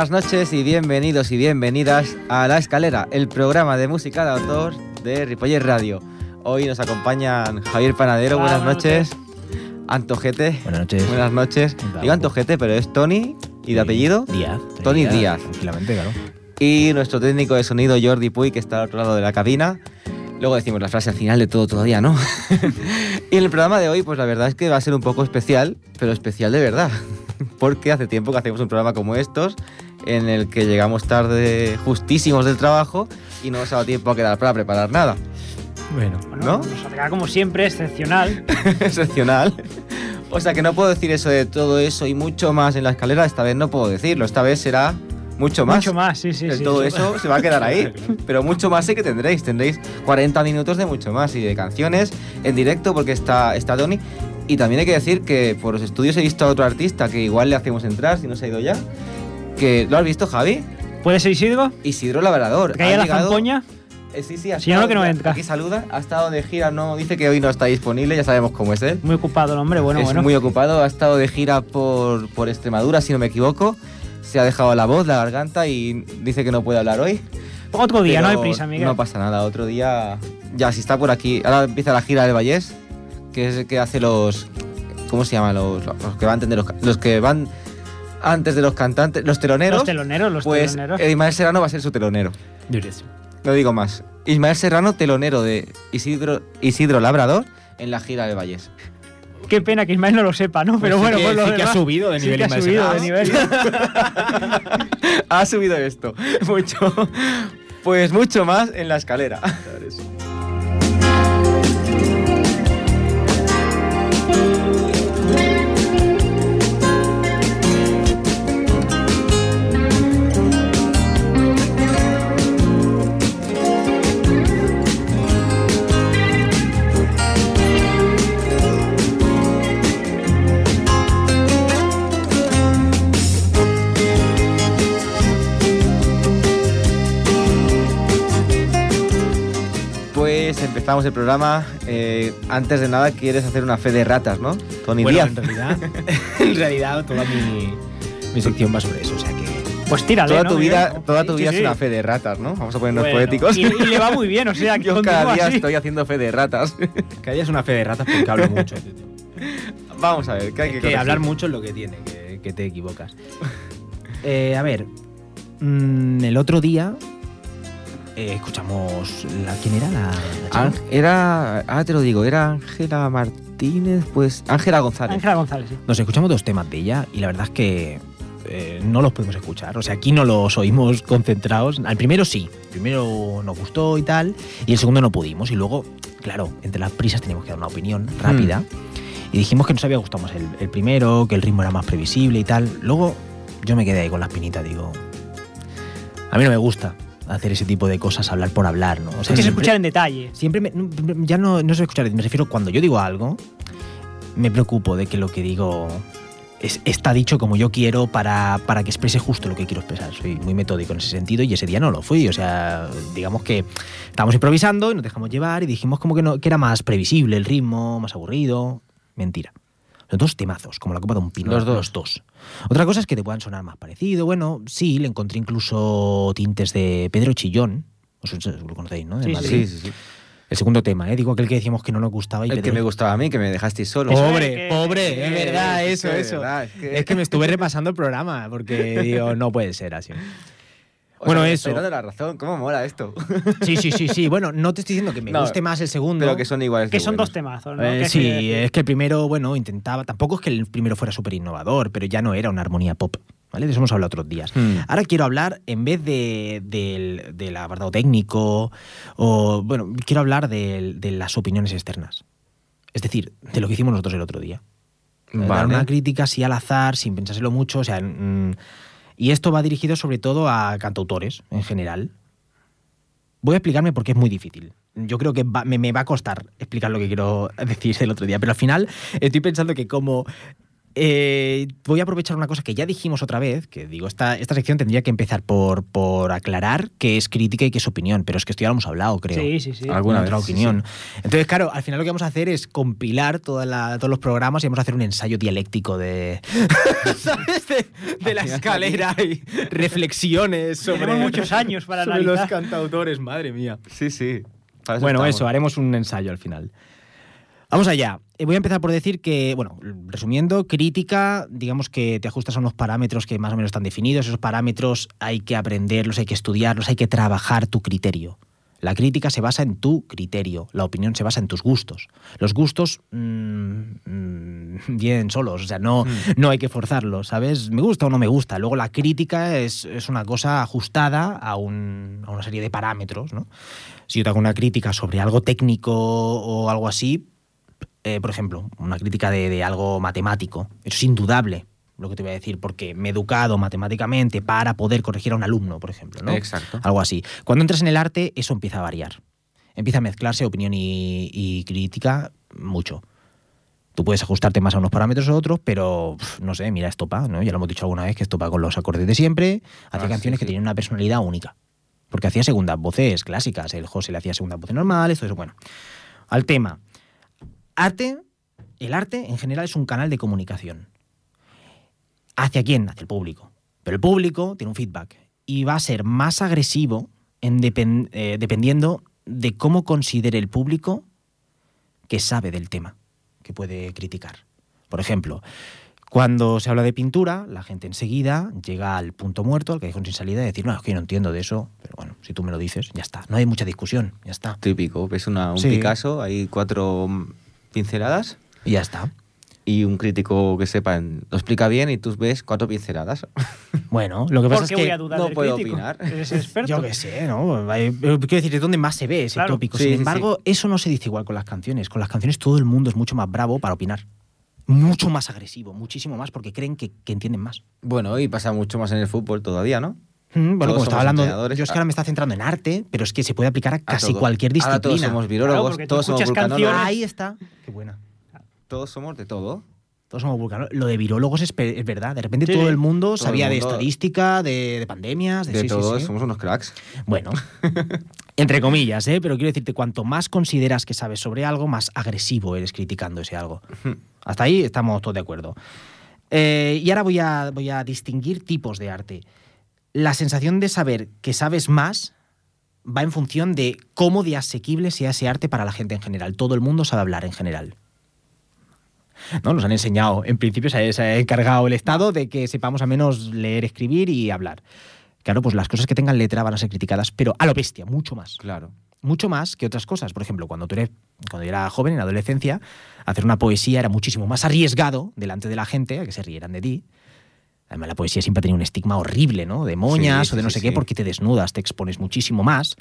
Buenas noches y bienvenidos y bienvenidas a La Escalera, el programa de música de autor de Ripoller Radio. Hoy nos acompañan Javier Panadero, Hola, buenas, buenas noches. Antojete, Buenas noches. buenas noches. Digo Antojete, pero es Tony y de apellido. Díaz. Tony Díaz. Tranquilamente, claro. Y nuestro técnico de sonido Jordi Puy, que está al otro lado de la cabina. Luego decimos la frase al final de todo todavía, ¿no? y en el programa de hoy, pues la verdad es que va a ser un poco especial, pero especial de verdad. Porque hace tiempo que hacemos un programa como estos, en el que llegamos tarde, justísimos del trabajo, y no nos ha dado tiempo a quedar para preparar nada. Bueno. Bueno, ¿No? Nos saldrá como siempre, excepcional. Excepcional. O sea que no puedo decir eso de todo eso y mucho más en la escalera, esta vez no puedo decirlo, esta vez será mucho más. Mucho más, sí, sí, De sí. todo sí. eso se va a quedar ahí. Pero mucho más sé que tendréis. Tendréis 40 minutos de mucho más y de canciones en directo porque está, está Tony. Y también hay que decir que por los estudios he visto a otro artista que igual le hacemos entrar si no se ha ido ya. Que ¿Lo has visto, Javi? ¿Puede ser Isidro? Isidro Labrador. ¿Que haya Ha la llegado- zampoña? Eh, sí, sí, ha Si no, estado- que no entra. Aquí saluda. Ha estado de gira, no dice que hoy no está disponible, ya sabemos cómo es él. Muy ocupado el hombre, bueno, es bueno. muy ocupado, ha estado de gira por, por Extremadura, si no me equivoco. Se ha dejado la voz, la garganta y dice que no puede hablar hoy. Otro día, no hay prisa, Miguel. No pasa nada, otro día. Ya, si está por aquí. Ahora empieza la gira del Vallés, que es el que hace los. ¿Cómo se llama? Los, los que van antes de los, los que van antes de los cantantes, los teloneros. los teloneros, los pues teloneros. Ismael Serrano va a ser su telonero. No digo más. Ismael Serrano, telonero de Isidro, Isidro Labrador en la gira del Vallés. Qué pena que Ismael no lo sepa, ¿no? Pero Pues bueno, sí que, por lo sí que ha subido de sí nivel que ha subido de nivel. ha subido esto. Mucho. Pues mucho más en la escalera. Empezamos el programa. Eh, antes de nada, quieres hacer una fe de ratas, ¿no? Tony Bueno, Díaz. en realidad, en realidad toda mi, mi sección va sobre eso, o sea que... Pues tírale, Toda ¿no, tu vida, toda tu Sí, vida sí. es una fe de ratas, ¿no? Vamos a ponernos Bueno, poéticos. Y, y le va muy bien, o sea, que Yo cada día así. estoy haciendo fe de ratas. Cada día es una fe de ratas porque hablo mucho. Vamos a ver, ¿qué hay Es que, que hablar mucho es lo que tiene, que, que te equivocas. Eh, a ver, mm, el otro día eh, escuchamos... La, ¿Quién era la, la chica? Ángel- Era, ahora te lo digo, era Ángela Martínez, pues Ángela González. Ángela González, sí. Nos escuchamos dos temas de ella y la verdad es que eh, no los podemos escuchar. O sea, aquí no los oímos concentrados. Al primero sí, el primero nos gustó y tal, y el segundo no pudimos. Y luego, claro, entre las prisas teníamos que dar una opinión rápida. Y dijimos que nos había gustado más el, el primero, que el ritmo era más previsible y tal. Luego yo me quedé ahí con la espinita, digo. A mí no me gusta hacer ese tipo de cosas, hablar por hablar, ¿no? O Es que se escuchar en detalle. Siempre me- ya no, no sé escuchar, me refiero cuando yo digo algo, me preocupo de que lo que digo es- está dicho como yo quiero para, para que exprese justo lo que quiero expresar. Soy muy metódico en ese sentido y ese día no lo fui. O sea, digamos que estábamos improvisando y nos dejamos llevar y dijimos como que, no, que era más previsible el ritmo, más aburrido. Mentira. Los dos temazos, como la copa de un pino. Los dos. Los dos. Otra cosa es que te puedan sonar más parecido. Bueno, sí, le encontré incluso tintes de Pedro Chillón. Vosotros lo conocéis, ¿no? De Sí, Madrid. Sí, sí, sí. El segundo tema, ¿eh? digo aquel que decíamos que no nos gustaba y El que Pedro- me gustaba a mí, que me dejasteis solo. Pobre, es que- pobre, que- es verdad, Es eso, que eso. que- Es que me estuve repasando el programa porque digo, no puede ser así. O bueno, sea, eso. estoy dando la razón, ¿cómo mola esto? Sí, sí, sí, sí. Bueno, no te estoy diciendo que me No, guste más el segundo. Pero que son iguales. Que son buenos. dos temazos, ¿no? Eh, sí, es que el primero, bueno, intentaba. Tampoco es que el primero fuera súper innovador, pero ya no era una armonía pop. ¿Vale? De eso hemos hablado otros días. Hmm. Ahora quiero hablar, en vez de, del, del apartado técnico, o bueno, quiero hablar de, de las opiniones externas. Es decir, de lo que hicimos nosotros el otro día. Dar Vale. una crítica así al azar, sin pensárselo mucho. O sea, mm, y esto va dirigido sobre todo a cantautores en general. Voy a explicarme porque es muy difícil. Yo creo que me, me va a costar explicar lo que quiero decir el otro día, pero al final estoy pensando que como Eh, voy a aprovechar una cosa que ya dijimos otra vez, que digo, esta, esta sección tendría que empezar por, por aclarar qué es crítica y qué es opinión, pero es que esto ya lo hemos hablado, creo. Sí, sí, sí. Alguna Una otra sí, opinión. Entonces, claro, al final lo que vamos a hacer es compilar toda la- todos los programas y vamos a hacer un ensayo dialéctico de, ¿sabes? de, de la escalera y reflexiones sobre, Tenemos muchos años para sobre los cantautores, madre mía. Sí, sí. Para Bueno, estamos. eso, haremos un ensayo al final. Vamos allá. Eh, Voy a empezar por decir que, bueno, resumiendo, crítica, digamos que te ajustas a unos parámetros que más o menos están definidos. Esos parámetros hay que aprenderlos, hay que estudiarlos, hay que trabajar tu criterio. La crítica se basa en tu criterio, la opinión se basa en tus gustos. Los gustos mm, mm, vienen solos, o sea, no, no hay que forzarlos, ¿sabes? Me gusta o no me gusta. Luego la crítica es, es una cosa ajustada a, un- a una serie de parámetros, ¿no? Si yo te hago una crítica sobre algo técnico o algo así, eh, por ejemplo, una crítica de, de algo matemático, eso es indudable lo que te voy a decir, porque me he educado matemáticamente para poder corregir a un alumno, por ejemplo, ¿no? Exacto. Algo así. Cuando entras en el arte, eso empieza a variar. Empieza a mezclarse opinión y, y crítica mucho. Tú puedes ajustarte más a unos parámetros o a otros, pero no sé, mira Estopa, ¿no? Ya lo hemos dicho alguna vez que Estopa con los acordes de siempre hacía Ah, canciones sí, que tenían una personalidad única. Porque hacía segundas voces clásicas. El José le hacía segundas voces normales, todo eso. Bueno, al tema. Arte, el arte en general es un canal de comunicación. ¿Hacia quién? Hacia el público. Pero el público tiene un feedback y va a ser más agresivo en eh, dependiendo de cómo considere el público que sabe del tema, que puede criticar. Por ejemplo, cuando se habla de pintura, la gente enseguida llega al punto muerto, al callejón sin salida, y decir, no, es que yo no entiendo de eso, pero bueno, si tú me lo dices, ya está. No hay mucha discusión, ya está. Típico. Ves una, un Sí. Picasso, hay cuatro pinceladas Y ya está. y un crítico que sepa en- lo explica bien y tú ves cuatro pinceladas. Bueno, lo que pasa ¿Por es que... voy a dudar no del puedo crítico? opinar. Eres experto. Yo qué sé, ¿no? Eh, Quiero decir, es donde más se ve ese Claro. tópico. Sin sí, embargo, eso no se dice igual con las canciones. Con las canciones todo el mundo es mucho más bravo para opinar. Mucho más agresivo, muchísimo más, porque creen que, que entienden más. Bueno, y pasa mucho más en el fútbol todavía, ¿no? Mm, Bueno, como estaba hablando, yo es que ahora me está centrando en arte, pero es que se puede aplicar a A casi todo. cualquier disciplina. Ahora todos somos virólogos, todos somos vulcanólogos. Ahí está. Qué buena. Todos somos de todo. Todos somos vulcanólogos. Lo de virólogos es, verdad. De repente Sí, todo el mundo Todo el sabía de estadística, de, de pandemias, de, De sí, sí, todos sí. somos unos cracks. Bueno, entre comillas, ¿eh? pero quiero decirte, cuanto más consideras que sabes sobre algo, más agresivo eres criticando ese algo. Hasta ahí estamos todos de acuerdo. Eh, y ahora voy a, voy a distinguir tipos de arte. La sensación de saber que sabes más va en función de cómo de asequible sea ese arte para la gente en general. Todo el mundo sabe hablar en general. ¿no? Nos han enseñado, en principio se ha, encargado el Estado de que sepamos al menos leer, escribir y hablar. Claro, pues las cosas que tengan letra van a ser criticadas, pero a lo bestia, mucho más. Claro. Mucho más que otras cosas. Por ejemplo, cuando tú eres, cuando yo era joven, en adolescencia, hacer una poesía era muchísimo más arriesgado delante de la gente, a que se rieran de ti. Además, la poesía siempre tenía un estigma horrible, ¿no? De moñas Sí, o de no sí, sé qué, porque te desnudas, te expones muchísimo más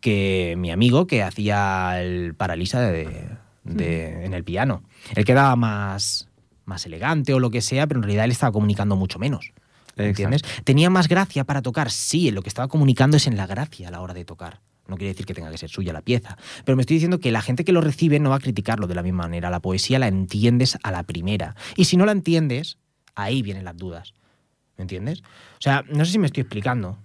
que mi amigo que hacía el paralisa de, de- en el piano. Él quedaba más, más elegante o lo que sea, pero en realidad él estaba comunicando mucho menos. ¿Entiendes? Tenía más gracia para tocar, sí, lo que estaba comunicando es en la gracia a la hora de tocar. No quiere decir que tenga que ser suya la pieza. Pero me estoy diciendo que la gente que lo recibe no va a criticarlo de la misma manera. La poesía la entiendes a la primera. Y si no la entiendes, ahí vienen las dudas. ¿Me entiendes? O sea, no sé si me estoy explicando.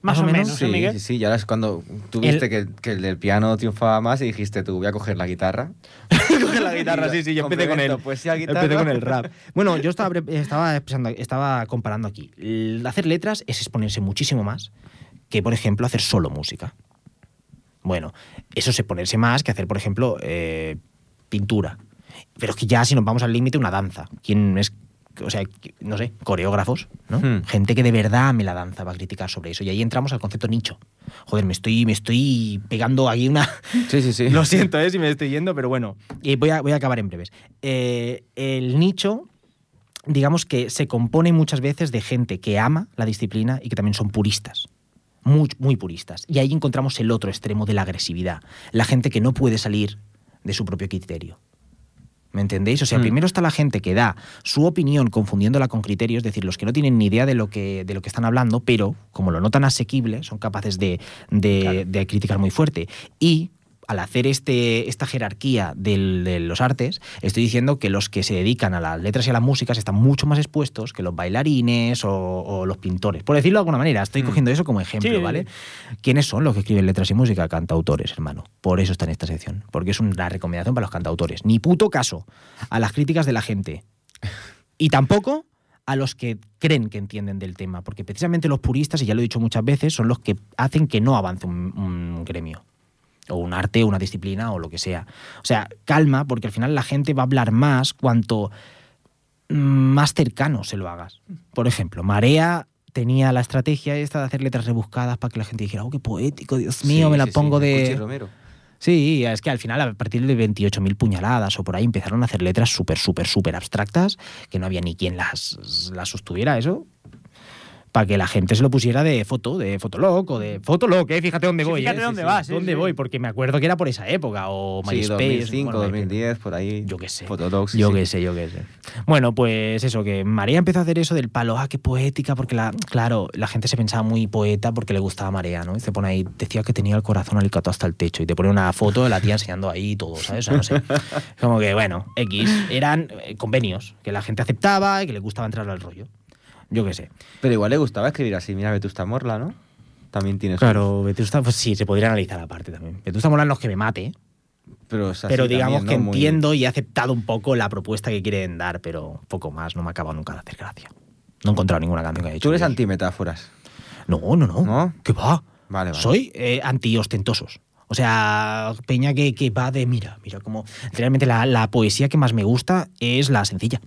Más o menos, Sí, ¿eh, Miguel? sí, sí. Y ahora es cuando tú viste que, que el del piano triunfaba más y dijiste tú, voy a coger la guitarra. Coge la guitarra, sí, sí, yo empecé con Complemento el, poesía, guitarra. empecé con el rap. Bueno, yo estaba, estaba, estaba comparando aquí. El hacer letras es exponerse muchísimo más que, por ejemplo, hacer solo música. Bueno, eso es exponerse más que hacer, por ejemplo, eh, pintura. Pero es que ya si nos vamos al límite, una danza. ¿Quién es? O sea, no sé, coreógrafos, ¿no? Hmm. Gente que de verdad me la danza va a criticar sobre eso. Y ahí entramos al concepto nicho. Joder, me estoy, me estoy pegando aquí una, Sí, sí, sí. lo siento, ¿eh? si me estoy yendo, pero bueno. Y voy a, voy a acabar en breves. Eh, el nicho, digamos que se compone muchas veces de gente que ama la disciplina y que también son puristas. Muy, muy puristas. Y ahí encontramos el otro extremo de la agresividad. La gente que no puede salir de su propio criterio. ¿Me entendéis? O sea, Mm. primero está la gente que da su opinión confundiéndola con criterios, es decir, los que no tienen ni idea de lo que, de lo que están hablando, pero como lo notan asequible, son capaces de, de- Claro. de criticar muy fuerte. Y al hacer este, esta jerarquía del- de los artes, estoy diciendo que los que se dedican a las letras y a las músicas están mucho más expuestos que los bailarines o, o los pintores. Por decirlo de alguna manera, estoy Mm. cogiendo eso como ejemplo, Sí. ¿vale? ¿Quiénes son los que escriben letras y música? Cantautores, hermano. Por eso está en esta sección. Porque es una recomendación para los cantautores. Ni puto caso a las críticas de la gente. Y tampoco a los que creen que entienden del tema. Porque precisamente los puristas, y ya lo he dicho muchas veces, son los que hacen que no avance un, un gremio. O un arte, o una disciplina, o lo que sea. O sea, calma, porque al final la gente va a hablar más cuanto mm, más cercano se lo hagas. Por ejemplo, Marea tenía la estrategia esta de hacer letras rebuscadas para que la gente dijera, oh, qué poético, Dios mío, Sí, me la sí, pongo de... Romero. Sí, es que al final, a partir de 28.000 puñaladas o por ahí, empezaron a hacer letras súper, súper, súper abstractas, que no había ni quien las, las sostuviera, eso. Para que la gente se lo pusiera de foto, de fotolog o de fotolog, ¿eh? Fíjate dónde Sí, voy. fíjate ¿eh? dónde vas, sí, ¿Dónde voy? Porque me acuerdo que era por esa época, o Sí, MySpace. 2005, bueno, 2010, por ahí. Yo qué sé. Fotodocs, Yo qué sé, yo qué sé. Bueno, pues eso, que María empezó a hacer eso del palo, ah, qué poética, porque la, claro, la gente se pensaba muy poeta porque le gustaba Marea, ¿no? Y se pone ahí, decía que tenía el corazón alicatado hasta el techo y te pone una foto de la tía enseñando ahí todo, ¿sabes? O sea, no sé. Como que, bueno, X, eran eh, convenios que la gente aceptaba y que le gustaba entrar al rollo. Yo qué sé. Pero igual le gustaba escribir así. Mira, Vetusta Morla, ¿no? También tiene Claro, Vetusta, pues sí, se podría analizar aparte también. Vetusta Mola no es que me mate, Pero, pero digamos también, que ¿no? Muy- entiendo y he aceptado un poco la propuesta que quieren dar, pero poco más, no me ha acabado nunca de hacer gracia. No he encontrado ninguna canción que haya hecho. Tú eres antimetáforas. No, no, no. ¿No? ¿Qué va? Vale, vale. Soy eh, anti-ostentosos. O sea, peña que, que va de, mira, mira, como realmente la, la poesía que más me gusta es la sencilla.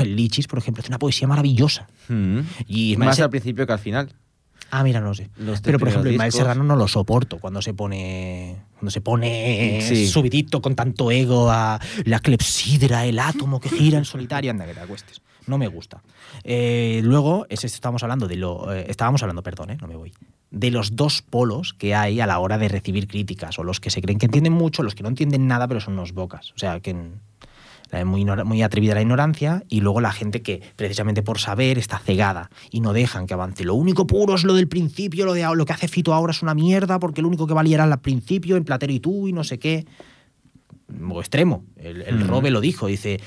El Lichis, por ejemplo, hace una poesía maravillosa. Mm. Y Más Ismael al principio que al final. Ah, mira, no sé. Los Pero, por ejemplo, Ismael Serrano no lo soporto cuando se pone. Cuando se pone Sí. subidito con tanto ego a la clepsidra, el átomo que gira en solitario. Anda, que te acuestes. No me gusta. Eh, luego, es esto, estábamos hablando de lo. eh, estábamos hablando, perdón, eh, no me voy. De los dos polos que hay a la hora de recibir críticas. O los que se creen que entienden mucho, los que no entienden nada, pero son unos bocas. O sea, que. La- Muy, muy atrevida la ignorancia y luego la gente que precisamente por saber está cegada y no dejan que avance. Lo único puro es lo del principio, lo, de, lo que hace Fito ahora es una mierda porque lo único que valía era el principio, en Platero y tú y no sé qué. O extremo. El, el Mm. Robe lo dijo, dice,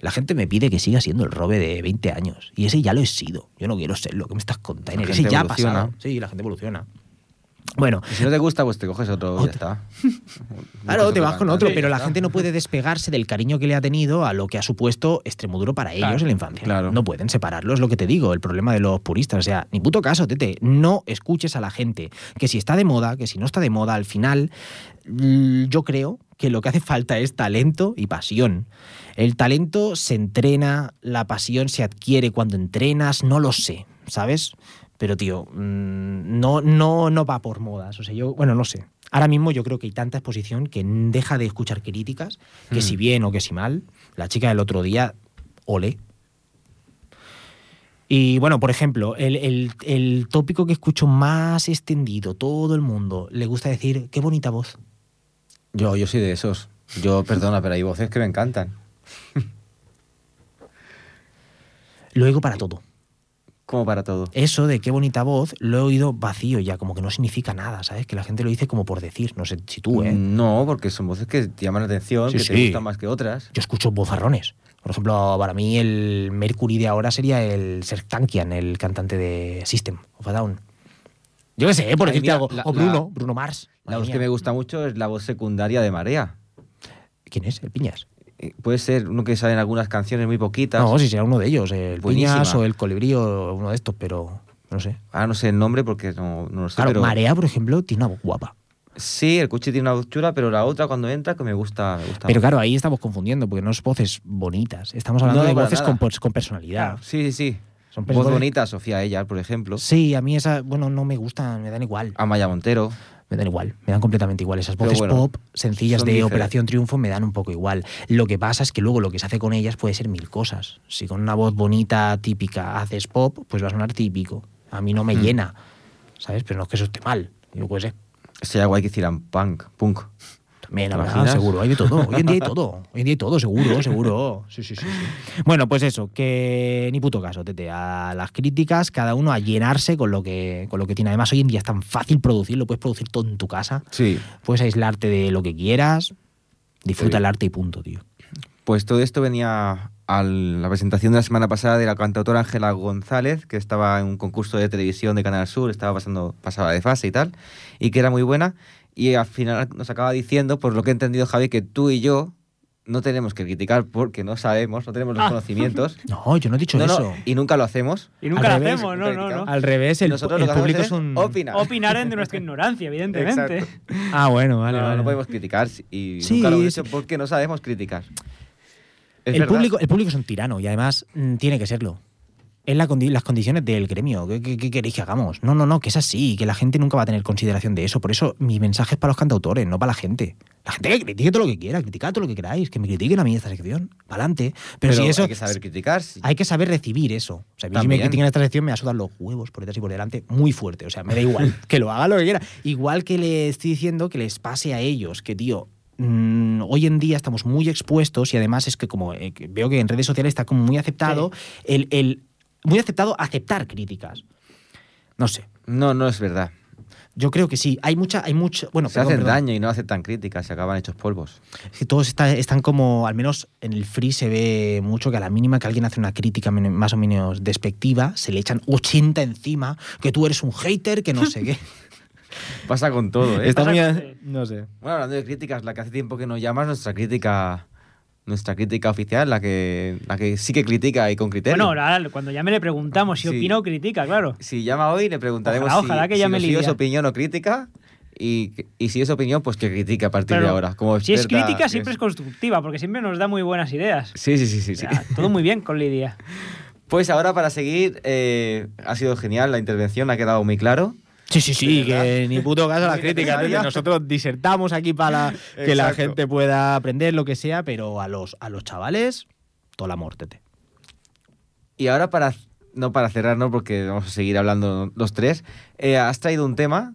la gente me pide que siga siendo el Robe de 20 años y ese ya lo he sido. Yo no quiero serlo, ¿qué me estás contando? Ese ya ha evoluciona. pasado. Sí, la gente evoluciona. Bueno, Y si no te gusta, pues te coges otro ya está. Claro, te vas con otro, pero la gente no puede despegarse del cariño que le ha tenido a lo que ha supuesto Extremoduro para ellos Claro, en la infancia. claro. No pueden separarlo, es lo que te digo, el problema de los puristas. O sea, ni puto caso, tete, no escuches a la gente. Que si está de moda, que si no está de moda, al final yo creo que lo que hace falta es talento y pasión. El talento se entrena, la pasión se adquiere cuando entrenas, no lo sé, ¿sabes? Pero, tío, mm, no, no, no va por modas. O sea, yo, bueno, no sé. Ahora mismo yo creo que hay tanta exposición que deja de escuchar críticas, que Mm. si bien o que si mal, la chica del otro día, ole. Y bueno, por ejemplo, el, el- el tópico que escucho más extendido, todo el mundo le gusta decir, qué bonita voz. Yo, yo soy de esos. Yo, perdona, pero hay voces que me encantan. Lo oigo para todo. Como para todo. Eso de qué bonita voz lo he oído vacío ya, como que no significa nada, ¿sabes? Que la gente lo dice como por decir, no sé si tú, ¿eh? No, porque son voces que te llaman la atención, Sí, que sí. te gustan más que otras. Yo escucho bozarrones. Por ejemplo, para mí el Mercury de ahora sería el Sertankian, el cantante de System of a Down. Yo qué sé, por Ay, decirte mira, algo. la- o Bruno, la- Bruno Mars. La voz que me gusta mucho es la voz secundaria de Marea. ¿Quién es? ¿El Piñas? Eh, Puede ser uno que sale en algunas canciones muy poquitas. No, si será uno de ellos, el Buenísima. Piñas o el Colibrí o uno de estos, pero no sé. Ahora no sé el nombre porque no, no lo sé. Claro, pero Marea, por ejemplo, tiene una voz guapa. Sí, el coche tiene una voz chula, pero la otra cuando entra que me gusta. Me gusta Pero claro, ahí estamos confundiendo, porque no es voces bonitas. Estamos hablando No, de voces con, con personalidad. Sí, sí, sí. Son Voz personas- bonita, Sofía Ellar, por ejemplo. Sí, a mí esa, bueno, no me gustan, me dan igual. Amaya Montero. Me dan igual, me dan completamente igual. Esas voces bueno, pop sencillas de diferentes. Operación Triunfo me dan un poco igual. Lo que pasa es que luego lo que se hace con ellas puede ser mil cosas. Si con una voz bonita, típica, haces pop, pues va a sonar típico. A mí no me Hmm. llena, ¿sabes? Pero no es que eso esté mal, yo qué sé. Sería guay que hicieran punk, punk. También, ¿Te la verdad, imaginas? seguro, hay de todo. Hoy en día hay todo. Hoy en día hay todo, seguro, seguro. Sí, sí, sí, sí. Bueno, pues eso, que ni puto caso, Tete. A las críticas, cada uno a llenarse con lo que, con lo que tiene. Además, hoy en día es tan fácil producirlo, puedes producir todo en tu casa. Sí. Puedes aislarte de lo que quieras. Disfruta Sí. el arte y punto, tío. Pues todo esto venía a la presentación de la semana pasada de la cantautora Ángela González, que estaba en un concurso de televisión de Canal Sur, estaba pasando, pasaba de fase y tal, y que era muy buena. Y al final nos acaba diciendo, por lo que he entendido, Javi, que tú y yo no tenemos que criticar porque no sabemos, no tenemos los Ah. conocimientos. No, yo no he dicho No, no, eso. y nunca lo hacemos. Y nunca Al lo revés, hacemos, no, no, no. Al revés, el, Nosotros el lo que público es un. opinar. Opinar en de nuestra ignorancia, evidentemente. Exacto. Ah, bueno, vale, no, vale. no podemos criticar y Sí, nunca lo hemos sí. hecho porque no sabemos criticar. Es el verdad. público, el público es un tirano y además mm, tiene que serlo. Es la condi- las condiciones del gremio. ¿Qué, qué- qué queréis que hagamos? No, no, no, que es así, que la gente nunca va a tener consideración de eso. Por eso mi mensaje es para los cantautores, no para la gente. La gente que critique todo lo que quiera, criticad todo lo que queráis, que me critiquen a mí esta sección, para adelante. Pero, si eso. hay que saber criticar. Hay que saber recibir eso. O sea, a mí si me critican esta sección me va a sudar los huevos por detrás y por delante muy fuerte. O sea, me da igual. que lo haga lo que quiera. Igual que le estoy diciendo que les pase a ellos, que tío, mm, hoy en día estamos muy expuestos y además es que como eh, veo que en redes sociales está como muy aceptado el, el- muy aceptado aceptar críticas. No sé. No, no es verdad. Yo creo que sí. Hay mucha, hay mucha. Bueno, se perdón, hacen perdón. daño y no aceptan críticas, se acaban hechos polvos. Es que todos está- están como, al menos en el free se ve mucho que a la mínima que alguien hace una crítica más o menos despectiva, se le echan 80 encima, que tú eres un hater, que no sé qué. Pasa con todo, ¿eh? Está muy... con- a- No sé. Bueno, hablando de críticas, la que hace tiempo que nos llamas, nuestra crítica, nuestra crítica oficial, la que, la que sí que critica y con criterio. Bueno, ahora cuando llame le preguntamos si Sí. opina o critica, claro. si llama hoy, le preguntaremos Ojalá, si, ojalá que si, llame si es opinión o crítica. Y, y si es opinión, pues que critique a partir de ahora. Como si es experta crítica, que siempre es constructiva, porque siempre nos da muy buenas ideas. Sí, sí, sí, sí. Sea, todo muy bien con Lidia. Pues ahora, para seguir, eh, ha sido genial la intervención, ha quedado muy claro. Sí, sí, sí, que ni puto caso a las Muy críticas. necesaria. tío. Nosotros disertamos aquí para que la gente pueda aprender lo que sea, pero a los, a los chavales, todo el amor, tete. Y ahora, para no para cerrar, no, porque vamos a seguir hablando los tres, eh, has traído un tema.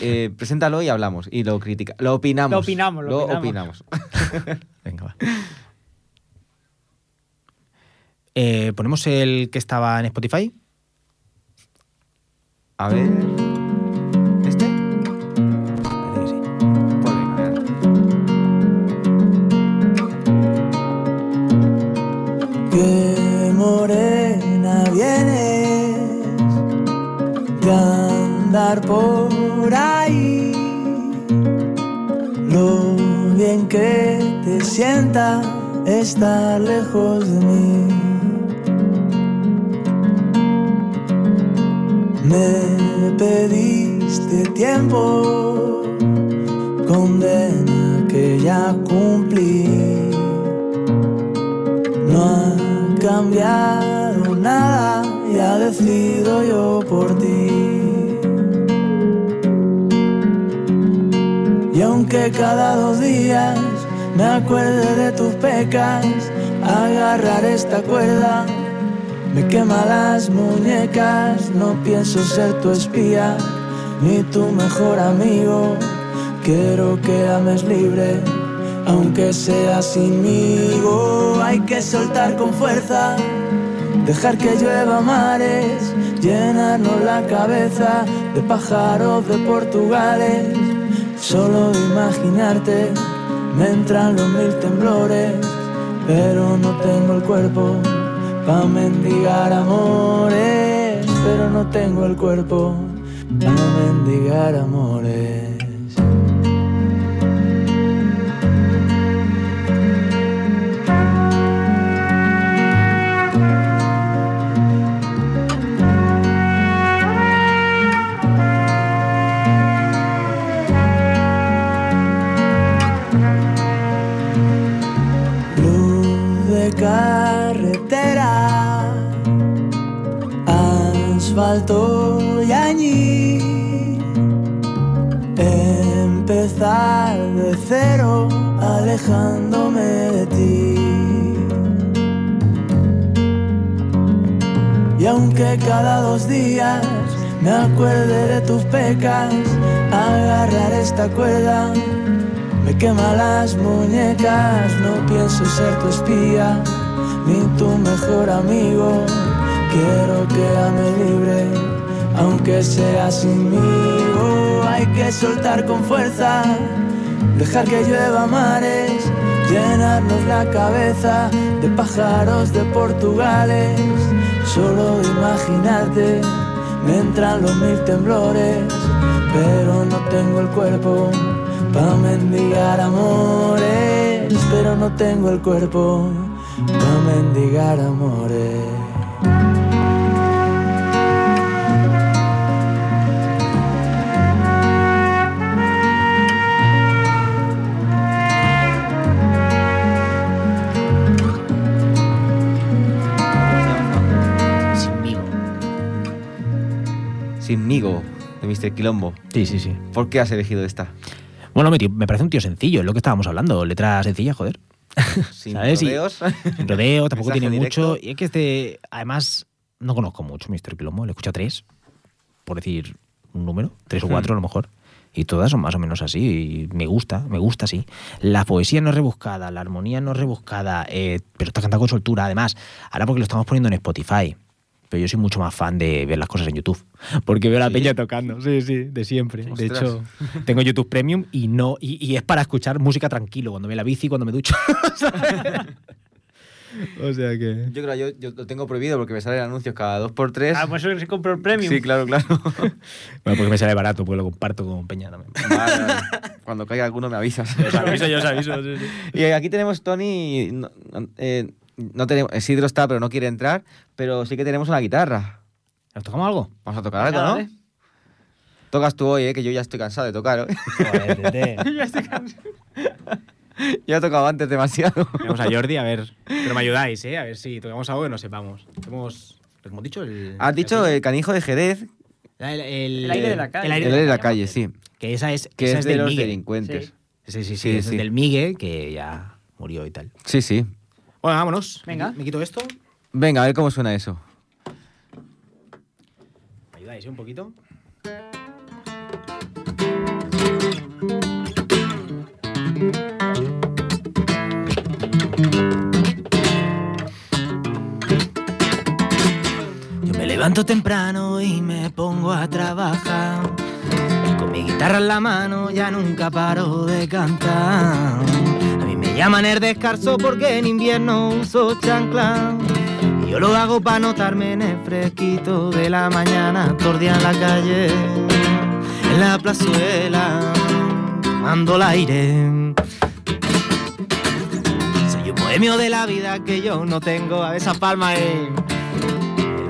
eh, preséntalo y hablamos. Y lo critica. Lo opinamos. Lo opinamos, lo Lo opinamos. opinamos. Venga, va. Eh, ¿Ponemos el que estaba en Spotify? A ver. ¿Este? Morena vienes de andar por ahí. Lo bien que te sienta estar lejos de mí. Me pediste tiempo, condena que ya cumplí. No ha cambiado nada, ya decido yo por ti. Y aunque cada dos días me acuerde de tus pecas, agarrar esta cuerda me quema las muñecas. No pienso ser tu espía ni tu mejor amigo. Quiero que ames libre, aunque sea sinmigo. Hay que soltar con fuerza, dejar que llueva mares, llenarnos la cabeza de pájaros de Portugales. Solo imaginarte me entran los mil temblores, pero no tengo el cuerpo pa' mendigar amores, pero no tengo el cuerpo pa' mendigar amores. Luz asfalto y añil. Empezar de cero, alejándome de ti. Y aunque cada dos días me acuerde de tus pecas, agarrar esta cuerda me quema las muñecas, no pienso ser tu espía, ni tu mejor amigo. Quiero quedarme libre, aunque sea sinmigo. Hay que soltar con fuerza, dejar que llueva mares, llenarnos la cabeza de pájaros de Portugales. Solo imaginarte me entran los mil temblores, pero no tengo el cuerpo para mendigar amores, pero no tengo el cuerpo para mendigar amores. Sinmigo, de Mr. Quilombo. Sí, sí, sí. ¿Por qué has elegido esta? Bueno, me, tío- me parece un tío sencillo, es lo que estábamos hablando. Letra sencilla, joder. Sin ¿Sabes? Rodeos. Sin rodeo, tampoco tiene directo. mucho. Y es que este, además, no conozco mucho Mr. Quilombo, le he escuchado tres, por decir un número, tres o Hmm. cuatro a lo mejor. Y todas son más o menos así, y me gusta, me gusta así. La poesía no es rebuscada, la armonía no es rebuscada, eh, pero está cantado con soltura. Además, ahora porque lo estamos poniendo en Spotify, pero yo soy mucho más fan de ver las cosas en YouTube. Porque veo a la ¿Sí? peña tocando, sí, sí, de siempre. De hecho, tengo YouTube Premium y no y, y es para escuchar música tranquilo, cuando me la bici, cuando me ducho. o sea que... Yo creo, yo, yo lo tengo prohibido porque me salen anuncios cada dos por tres. Ah, pues eso se compró el premium. Sí, claro, claro. Bueno, porque me sale barato, porque lo comparto con Peña también. Vale, vale. Cuando caiga alguno me avisas. Yo os aviso, yo os aviso. sí, sí. Y aquí tenemos Tony. Eh, no tenemos, Isidro está, pero no quiere entrar. Pero sí que tenemos una guitarra. ¿Nos tocamos algo? Vamos a tocar algo, ¿no? dale. Tocas tú hoy, ¿eh? que yo ya estoy cansado de tocar. ¿eh? Joder. Ya estoy cansado. ya he tocado antes demasiado. Vamos a Jordi, a ver. Pero me ayudáis, ¿eh? A ver si tocamos algo que no sepamos. Hemos, ¿cómo hemos dicho? El, Has dicho el canijo de Jerez, el, el- El aire de la calle. el aire el de la calle, sí. Que esa es, Que esa es de del los Migue. delincuentes. Sí. Sí, sí, sí. Sí, es sí. del Migue, que ya murió y tal. Sí, sí. Bueno, vámonos. Venga. Me quito esto. Venga, a ver cómo suena eso. ¿Me ayudáis eh, un poquito? Yo me levanto temprano y me pongo a trabajar. Con mi guitarra en la mano ya nunca paro de cantar. Llaman el descarso porque en invierno uso chancla. Y yo lo hago para notarme en el fresquito de la mañana, tordía en la calle, en la plazuela, mando el aire. Soy un bohemio de la vida que yo no tengo a esa palma en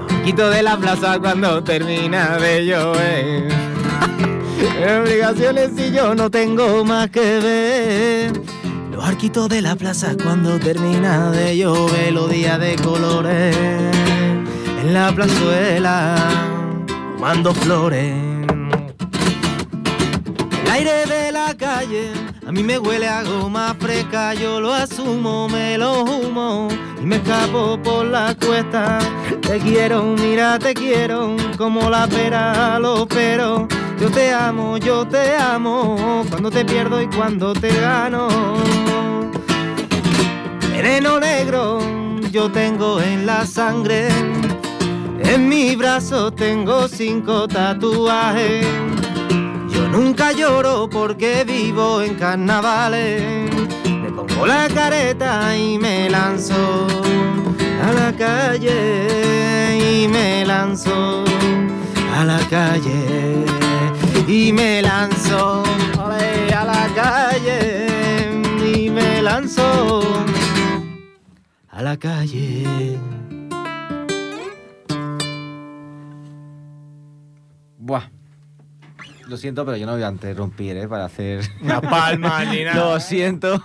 el quito de la plaza cuando termina de llover. Obligaciones y yo no tengo más que ver. Los arquitos de la plaza cuando termina de llover los días de colores. En la plazuela, fumando flores. El aire de la calle a mí me huele a goma fresca, yo lo asumo, me lo humo y me escapo por la cuesta. Te quiero, mira, te quiero, como la pera lo pero. Yo te amo, yo te amo, cuando te pierdo y cuando te gano. Veneno negro yo tengo en la sangre, en mi brazo tengo cinco tatuajes. Yo nunca lloro porque vivo en carnavales. Me pongo la careta y me lanzo a la calle y me lanzo a la calle y me lanzo a la calle y me lanzo a la calle. Buah. Lo siento, pero yo no voy a interrumpir, ¿eh? Para hacer... Una palma ni Lo siento.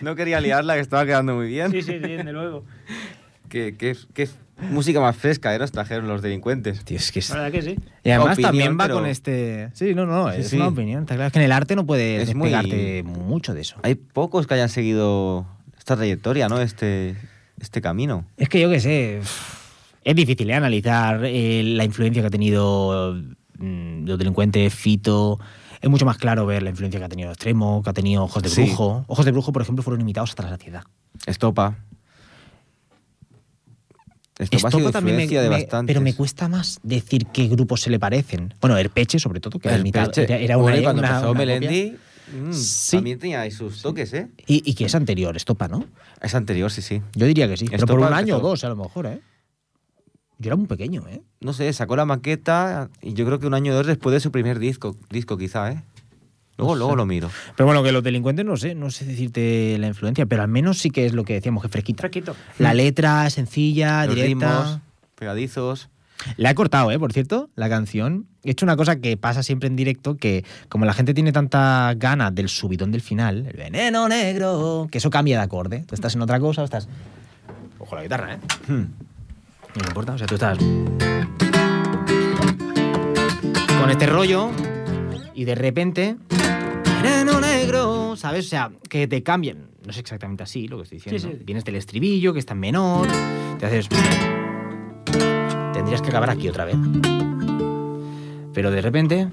No quería liarla, que estaba quedando muy bien. Sí, sí, sí, desde luego. Qué, qué- qué música más fresca, ¿eh? Nos trajeron los delincuentes. Tío, es que es- La verdad que sí. Y además Opinión, también va pero- con este. Sí, no, no, es sí. una opinión. Está claro es que en el arte no puedes Es muy- despegarte mucho de eso. Hay pocos que hayan seguido esta trayectoria, ¿no? Este, este camino. Es que yo qué sé. Es difícil ¿eh? analizar eh, la influencia que ha tenido mm, los delincuentes, Fito, es mucho más claro ver la influencia que ha tenido Extremo, que ha tenido Ojos de Sí. Brujo. Ojos de Brujo, por ejemplo, fueron imitados hasta la saciedad. Estopa. Estopa, Estopa también me, de me- pero me cuesta más decir qué grupos se le parecen. Bueno, Herpeche, sobre todo, que era El. Era, era una, Bueno, cuando una- empezó una. Melendi, mm, Sí. también tenía sus toques, ¿eh? Y, y que es anterior, Estopa, ¿no? Es anterior, sí, sí. Yo diría que sí. Pero por Estopa un año o dos, a lo mejor, ¿eh? Yo era muy pequeño, ¿eh? No sé, sacó la maqueta y yo creo que un año o dos después de su primer disco, disco quizá, ¿eh? Luego, No luego sé. lo miro. Pero bueno, que los delincuentes no sé, no sé decirte la influencia, pero al menos sí que es lo que decíamos, que fresquita. Fresquito. La letra sencilla, Los directa. ritmos, pegadizos. La he cortado, ¿eh? Por cierto, la canción. He hecho una cosa que pasa siempre en directo, que como la gente tiene tanta ganas del subidón del final, el veneno negro, que eso cambia de acorde. Tú estás en otra cosa o estás... Ojo la guitarra, ¿eh? Hmm. No me importa, o sea, tú estás... Con este rollo y de repente... Veneno negro, ¿sabes? O sea, que te cambian. No es exactamente así lo que estoy diciendo. Sí, sí. Vienes del estribillo, que está en menor, te haces... Tendrías que acabar aquí otra vez. Pero de repente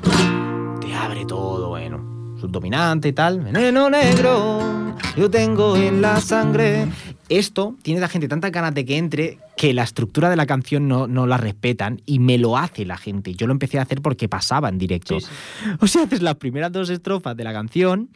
te abre todo, bueno. Subdominante y tal. Veneno negro, yo tengo en la sangre. Esto tiene la gente tantas ganas de que entre que la estructura de la canción no, no la respetan y me lo hace la gente. Yo lo empecé a hacer porque pasaba en directo. Sí, sí. O sea, haces las primeras dos estrofas de la canción,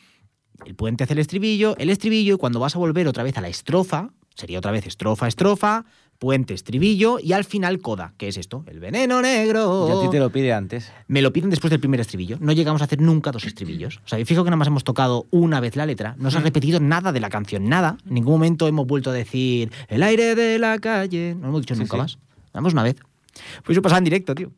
el puente hace el estribillo, el estribillo, y cuando vas a volver otra vez a la estrofa, sería otra vez estrofa, estrofa, puente, estribillo, y al final coda, que es esto, el veneno negro. Y a ti te lo pide antes. Me lo piden después del primer estribillo. No llegamos a hacer nunca dos estribillos. O sea, fijo que nada más hemos tocado una vez la letra. No se ha repetido nada de la canción, nada. En ningún momento hemos vuelto a decir el aire de la calle. No lo hemos dicho Sí, nunca sí. más. Nada más una vez. Pues yo pasaba en directo, tío.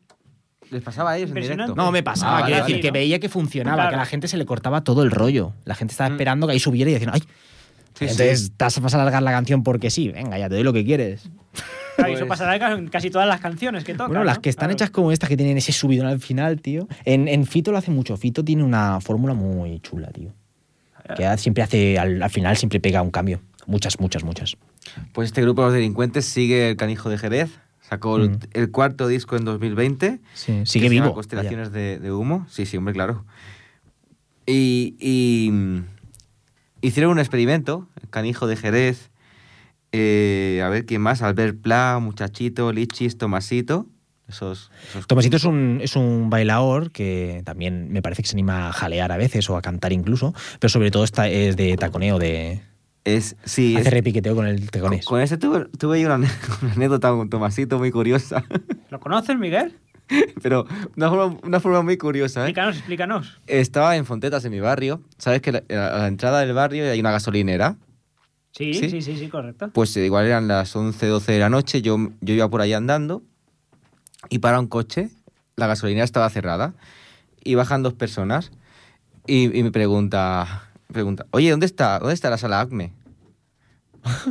Les pasaba a ellos en directo. No, me pasaba. Ah, quiero vale, decir vale. que veía que funcionaba, Claro. que a la gente se le cortaba todo el rollo. La gente estaba Mm. esperando que ahí subiera y decían, ay, Sí, sí. entonces ¿te vas a alargar la canción porque sí. Venga, ya te doy lo que quieres. Claro, y eso Pues- pasará en casi todas las canciones que tocan. bueno, las ¿no? que están Claro. hechas como estas que tienen ese subidón al final, tío. En, en Fito lo hace mucho. Fito tiene una fórmula muy chula, tío. Que ha- siempre hace, al, al final siempre pega un cambio. Muchas, muchas, muchas. Pues este grupo de los delincuentes sigue el canijo de Jerez. Sacó el, Mm. el cuarto disco en 2020. Sí, sigue vivo. Constelaciones de, de humo. Sí, sí, hombre, claro. Y, y, mm, hicieron un experimento, el canijo de Jerez. eh, a ver quién más, Albert Pla, Muchachito, Lichis, Tomasito. Esos, esos Tomasito es un, es un bailador que también me parece que se anima a jalear a veces o a cantar incluso, pero sobre todo está, es de taconeo, de Es, sí, hace es- repiqueteo con el con, taconés. con ese tuve, tuve yo una, una anécdota con Tomasito muy curiosa. ¿Lo conoces, Miguel? Pero una forma, una forma muy curiosa, ¿eh? Explícanos, explícanos. Estaba en Fontetas, en mi barrio. ¿Sabes que la- a la entrada del barrio hay una gasolinera? Sí, ¿Sí? sí, sí, sí, correcto. Pues eh, igual eran las 11, 12 de la noche. Yo, yo iba por ahí andando y para un coche. La gasolinera estaba cerrada y bajan dos personas y, y me pregunta, pregunta, oye, ¿dónde está, ¿dónde está la sala ACME?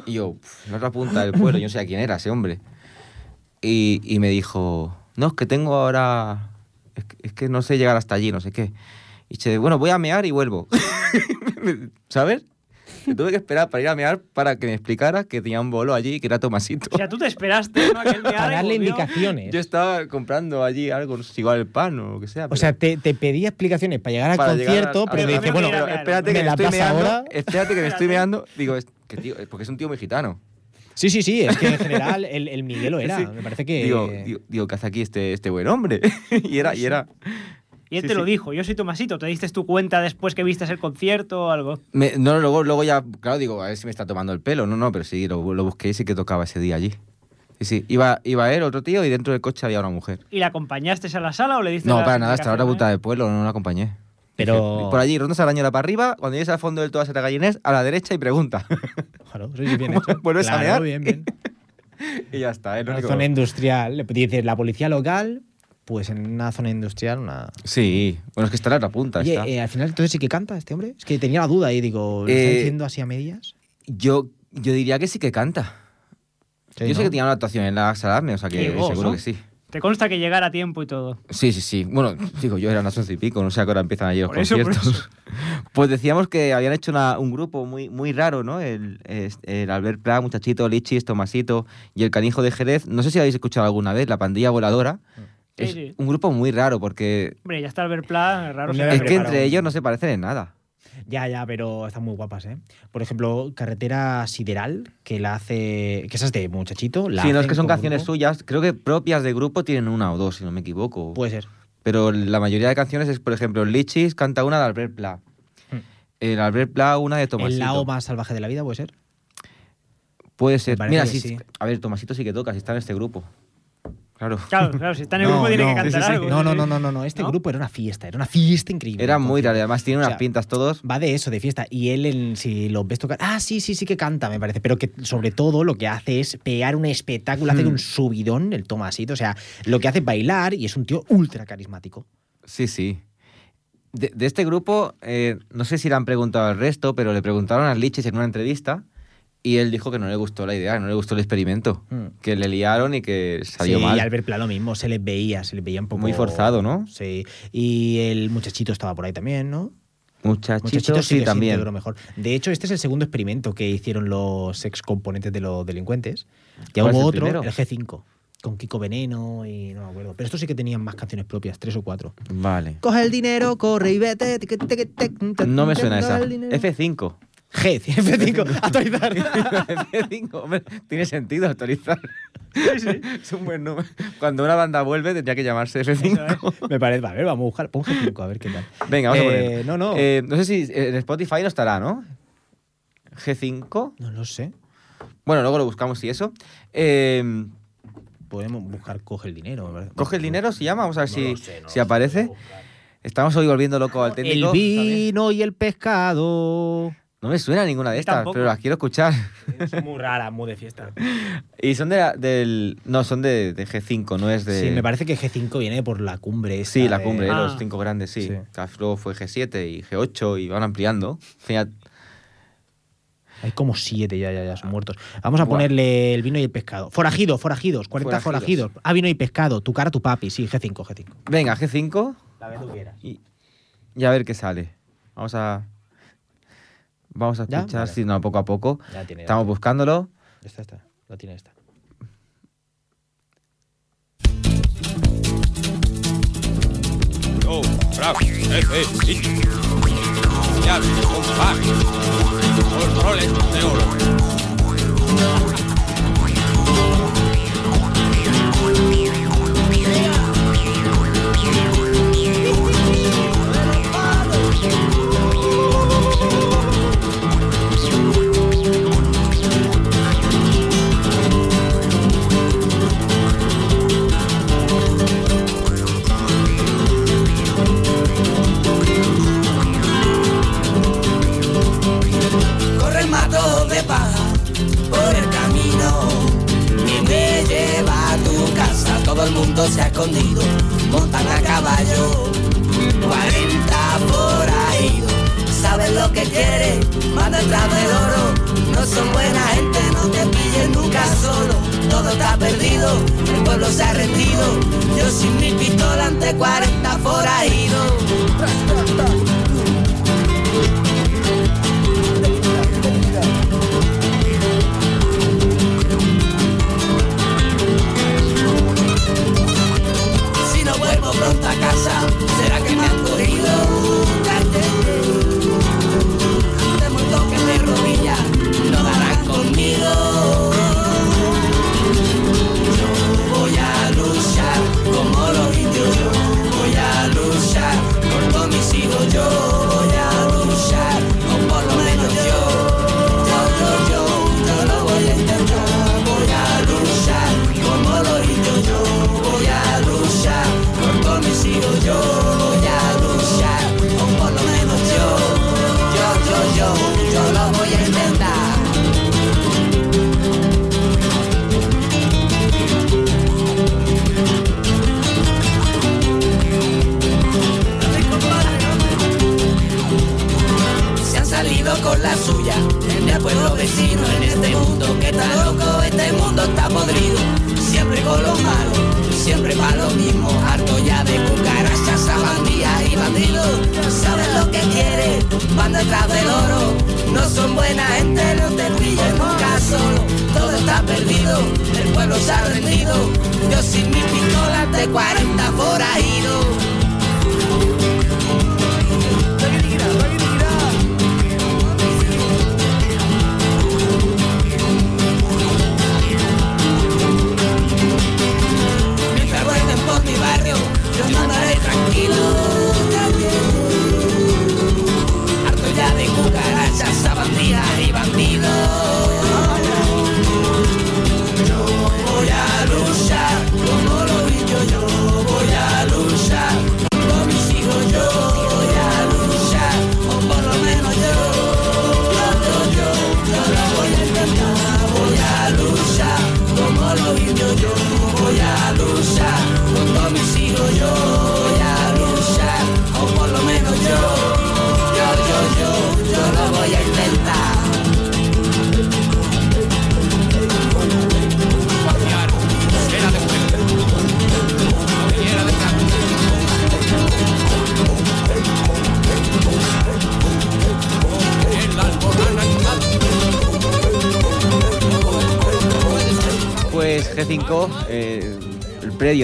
Y yo, "Pf, en la punta del pueblo, yo no sé quién era ese hombre. Y, y me dijo, no, es que tengo ahora, es que, es que no sé llegar hasta allí, no sé qué. Y dice, bueno, voy a mear y vuelvo. ¿Sabes? Que tuve que esperar para ir a mear para que me explicara que tenía un bolo allí y que era Tomasito. O sea, tú te esperaste, Para darle indicaciones. Yo estaba comprando allí algo, no sé, igual el pan o lo que sea. O pero- sea, te, te pedía explicaciones para llegar al para llegar concierto, a- pero Pero dice, bueno, espérate que ¿me estoy meando. Espérate que me estoy meando. Digo, es que tío, porque es un tío muy gitano. Sí, sí, sí, es que en general el, el Miguel lo era. Sí. Me parece que. Digo, digo, digo, ¿qué hace aquí este, este buen hombre? y era, y era. Y él Sí, te lo sí. dijo, yo soy Tomasito. ¿Te diste tu cuenta después que viste el concierto o algo? Me- no, luego, luego ya, claro, digo, a ver si me está tomando el pelo. No, no, pero sí, lo, lo busqué y sí que tocaba ese día allí. Sí, sí. Iba, iba él, otro tío, y dentro del coche había una mujer. ¿Y la acompañaste a la sala o le diste No, para nada, hasta la explicaciones? puta del pueblo, no la acompañé. Pero- Por allí, ronda Sarañola para arriba, cuando llegues al fondo del todo a Gallinés, a la derecha y pregunta. Claro, sí, bien hecho. Vuelves a Claro, mear. bien, bien. y ya está, es Una único. zona industrial. Le dices, la policía local, pues en una zona industrial, una. Sí, bueno, es que está en la otra punta. Oye, está. eh, al final entonces sí que canta este hombre. Es que tenía la duda y digo, ¿lo está Eh, diciendo así a medias? yo, yo diría que sí que canta. Sí, yo sé ¿no? que tenía una actuación en la Saladme, o sea que seguro que sí. Te consta que llegara a tiempo y todo. Sí, sí, sí. Bueno, digo, yo era unas once y pico, no sé a qué hora empiezan allí los Por eso, por conciertos. Pues decíamos que habían hecho una- un grupo muy, muy raro, ¿no? El, el Albert Pla, Muchachito, Lichis, Tomasito y el Canijo de Jerez. No sé si habéis escuchado alguna vez, La Pandilla Voladora, Es sí. un grupo muy raro porque Hombre, ya está Albert Pla, raro es que entre ellos no se parecen en nada. Ya, ya, pero están muy guapas, ¿eh? Por ejemplo, Carretera Sideral, que la hace. que esa es de Muchachito. La Sí, no es que son canciones grupo. suyas, creo que propias de grupo tienen una o dos, si no me equivoco. Puede ser. Pero la mayoría de canciones es, por ejemplo, Lichis canta una de Albert Pla. Hmm. El Albert Pla una de Tomasito. El lado más salvaje de la vida, puede ser. Puede ser. Mira, sí, sí. a ver, Tomasito sí que toca, si está en este grupo. Claro. Claro, claro, si está en el grupo tiene que cantar algo. No, sí, no, sí. no, no, no, no. Este ¿No? grupo era una fiesta, era una fiesta increíble. Era muy raro, además tiene o unas sea, pintas todos. Va de eso, de fiesta. Y él, en- si lo ves tocar. Ah, sí, sí, sí que canta, me parece. Pero que sobre todo lo que hace es pegar un espectáculo, hace Hmm. un subidón, el Tomasito. O sea, lo que hace es bailar y es un tío ultra carismático. Sí, sí. De, de este grupo, eh, no sé si le han preguntado al resto, pero le preguntaron a Lichis en una entrevista y él dijo que no le gustó la idea, no le gustó el experimento. Hmm. Que le liaron y que salió sí, mal. y Albert Pla lo mismo, se les veía, se les veía un poco. Muy forzado, ¿no? Sí. Y el muchachito estaba por ahí también, ¿no? Muchachito, Muchachito sí, también. mejor. De hecho, este es el segundo experimento que hicieron los ex componentes de los delincuentes. Ya ¿Cuál es hubo otro, primero? el G5, con Kiko Veneno y no me acuerdo. Pero estos sí que tenían más canciones propias, tres o cuatro. Vale. Coge el dinero, corre y vete. No me suena esa. el dinero. F5. G, F5, actualizar. F5, hombre, tiene sentido actualizar. es un buen número. Cuando una banda vuelve tendría que llamarse F5. me parece, a ver, vamos a buscar. Pon G5, a ver qué tal. Venga, vamos a Eh, poner. no, no. Eh, no sé si en Spotify no estará, ¿no? G5. No lo sé. Bueno, luego lo buscamos y eso. Eh, Podemos buscar coge el dinero. ¿verdad? ¿Coge el dinero? ¿Se llama? Vamos a ver No si, lo sé, no si aparece. Estamos hoy volviendo loco al técnico. El vino y el pescado. No me suena ninguna de estas, tampoco. pero las quiero escuchar. Son muy raras, muy de fiesta. Y son de la- del. No, son de, de G5, no es de. Sí, me parece que G5 viene por la cumbre. esta Sí, la de- cumbre, Ah. los cinco grandes, sí. Sí. Luego fue G7 y G8 y van ampliando. Al final- Hay como siete ya, ya, ya, son muertos. Vamos a Buah. ponerle el vino y el pescado. Forajido, forajidos, 40 Forajidos. forajidos. Ah, vino y pescado, tu cara, tu papi. Sí, G5, G5. Venga, G5 La vez tú quieras. y, y a ver qué sale. Vamos a. Vamos a ¿Ya? escuchar, Vale. si no, poco a poco. Ya tiene. Estamos buscándolo. Esta, esta. La tiene esta. Oh, bravo. Eh, eh, sí. Ya, de oro. Mundo se ha escondido, montan a caballo, 40 por ahí. Saben lo que quieren, van detrás del oro. No son buena gente, no te pillen nunca solo. Todo está perdido, el pueblo se ha rendido. Yo sin mi pistola ante 40 forajidos. Será que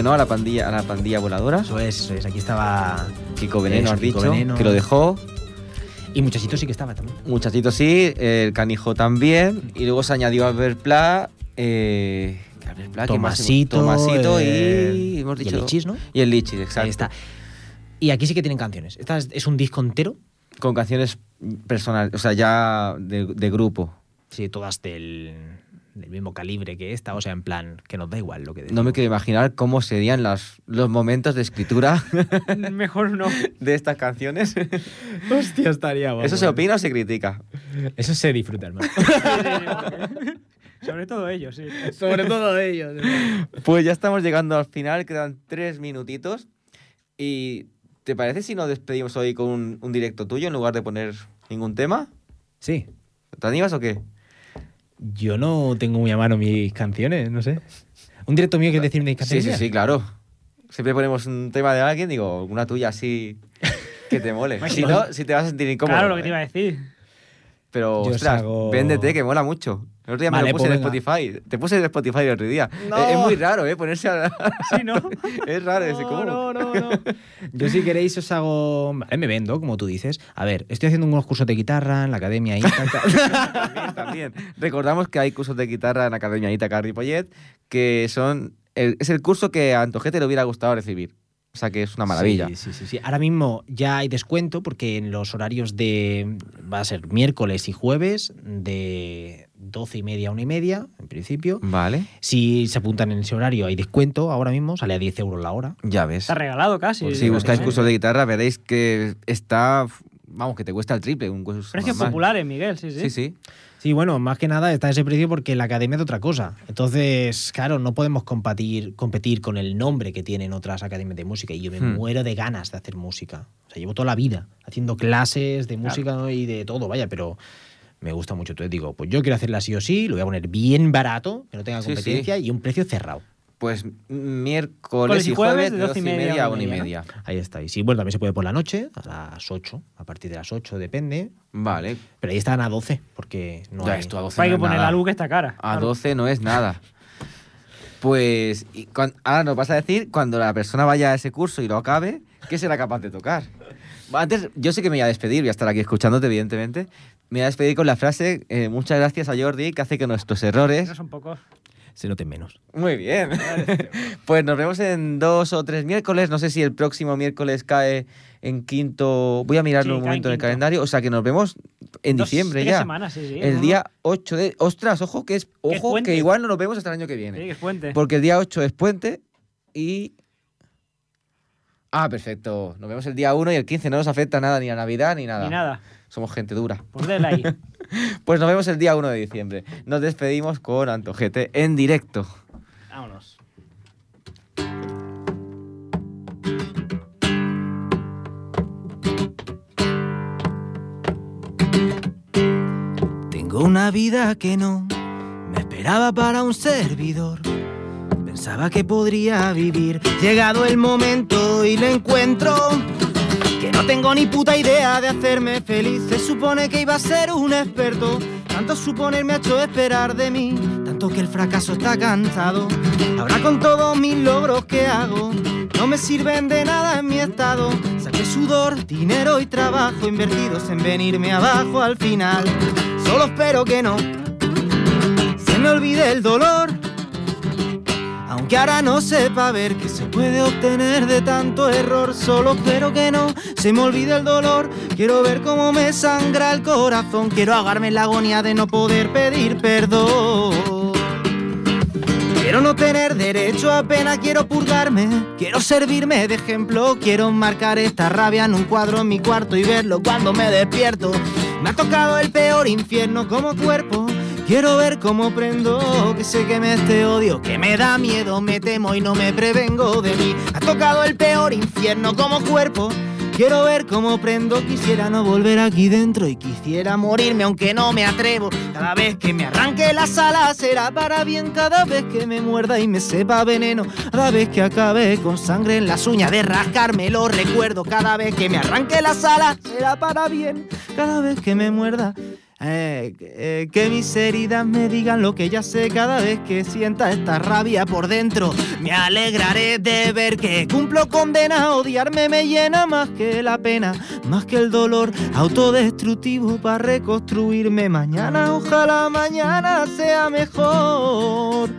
¿no? A la pandilla, a la pandilla voladora. Eso es, eso es. Aquí estaba. Kiko Veneno, has Kiko dicho, Veneno. que lo dejó. Y muchachito sí que estaba también. Muchachito sí, el canijo también. Y luego se añadió Albert Pla. Eh, Albert Pla. Tomasito. Tomasito eh, y. Hemos y dicho, el Lichis, ¿no? Y el Lichis, exacto. Ahí está. Y aquí sí que tienen canciones. Esta es, es un disco entero. Con canciones personales, o sea, ya de, de grupo. Sí, todas del, del mismo calibre que esta. O sea, en plan, que nos da igual lo que No decimos. me quiero imaginar cómo serían las, los momentos de escritura Mejor no. de estas canciones. Hostia, estaría ¿Eso se opina o se critica? Eso se disfruta, hermano. Sobre todo ellos, sí. Sobre todo ellos. Pues ya estamos llegando al final, quedan tres minutitos. ¿Y te parece si nos despedimos hoy con un, un directo tuyo en lugar de poner ningún tema? Sí. ¿Te animas o qué? Yo no tengo muy a mano mis canciones, no sé. ¿Un directo mío que decir mis Sí, canciones? sí, mías? sí, claro. Siempre ponemos un tema de alguien, digo, una tuya así que te mole. si no, si te vas a sentir incómodo. Claro, lo que te ¿eh? iba a decir. Pero, Yo os ostras, hago- véndete, que mola mucho. El otro día me Vale, lo puse pues en venga. Spotify. Te puse en Spotify el otro día. No. Es, es muy raro, ¿eh? Ponerse a... Sí, ¿no? es raro ese, ¿cómo? No, no, no. Yo si queréis os hago... Vale, me vendo, como tú dices. A ver, estoy haciendo unos cursos de guitarra en la academia Ítaca. también, también. Recordamos que hay cursos de guitarra en Academia Itaca Ripollet, que son. el- es el curso que a Antojete le hubiera gustado recibir. O sea que es una maravilla. Sí, sí, sí, sí. Ahora mismo ya hay descuento porque en los horarios de... Va a ser miércoles y jueves de 12 y media a 1 y media, en principio. Vale, Si se apuntan en ese horario hay descuento ahora mismo, sale a 10 euros la hora. ya ves. Está regalado casi. Pues Si buscáis cursos de guitarra, veréis que está. Vamos, que te cuesta el triple. Un curso Precios normal. populares, Miguel, sí, sí. Sí, sí. Sí, bueno, más que nada está ese precio porque la academia es de otra cosa. Entonces, claro, no podemos competir, competir con el nombre que tienen otras academias de música. Y yo me Hmm. muero de ganas de hacer música. O sea, llevo toda la vida haciendo clases de música y de todo, vaya, pero me gusta mucho. Entonces digo, pues yo quiero hacerla sí o sí, lo voy a poner bien barato, que no tenga Sí, competencia y un precio cerrado. Pues miércoles y y jueves de de 12 y media a 1 y media. Ahí está. Y sí, bueno, también se puede por la noche, a las 8, a partir de las 8, depende. Vale. Pero ahí están a 12, porque no ya hay... esto a 12 Hay no que poner nada. la luz que está cara. A Claro. 12 no es nada. Pues y ahora nos vas a decir cuando la persona vaya a ese curso y lo acabe, ¿qué será capaz de tocar? Antes, yo sé que me voy a despedir, voy a estar aquí escuchándote, evidentemente. Me voy a despedir con la frase, eh, muchas gracias a Jordi, que hace que nuestros errores... Esos son pocos. Se noten menos. Muy bien. pues nos vemos en dos o tres miércoles. No sé si el próximo miércoles cae en quinto... Voy a mirarlo Sí, un en momento en el calendario. O sea que nos vemos en Dos, diciembre tres ya. semanas, sí, sí. El día 8 de... Ostras, ojo que es... Que es Ojo que igual no nos vemos hasta el año que Sí, viene. que es puente. Porque el día 8 es puente y... Ah, perfecto. Nos vemos el día 1 y el 15 no nos afecta nada, ni a Navidad ni nada. Ni nada. Somos gente dura. Pues déle ahí. Pues nos vemos el día 1 de diciembre. Nos despedimos con Antojete en directo. Vámonos. Tengo una vida que no me esperaba para un servidor. Pensaba que podría vivir. Llegado el momento y le encuentro. Que no tengo ni puta idea de hacerme feliz. Se supone que iba a ser un experto. Tanto suponer me ha hecho esperar de mí. Tanto que el fracaso está cansado. Ahora con todos mis logros que hago, no me sirven de nada en mi estado. Saqué sudor, dinero y trabajo invertidos en venirme abajo al final. Solo espero que no se me olvide el dolor. Aunque ahora no sepa ver que se puede obtener de tanto error, solo espero que no se me olvide el dolor. Quiero ver cómo me sangra el corazón, quiero ahogarme en la agonía de no poder pedir perdón. Quiero no tener derecho a pena, quiero purgarme, quiero servirme de ejemplo, quiero marcar esta rabia en un cuadro en mi cuarto y verlo cuando me despierto. Me ha tocado el peor infierno como cuerpo. Quiero ver cómo prendo, que sé que me este odio, que me da miedo, me temo y no me prevengo de mí. Ha tocado el peor infierno como cuerpo. Quiero ver cómo prendo, quisiera no volver aquí dentro y quisiera morirme aunque no me atrevo. Cada vez que me arranque las alas será para bien, cada vez que me muerda y me sepa veneno, cada vez que acabe con sangre en las uñas de rascarme lo recuerdo, cada vez que me arranque las alas será para bien, cada vez que me muerda. Eh, eh, que mis heridas me digan lo que ya sé cada vez que sienta esta rabia por dentro. Me alegraré de ver que cumplo condena. Odiarme me llena más que la pena, más que el dolor autodestructivo para reconstruirme mañana. Ojalá mañana sea mejor.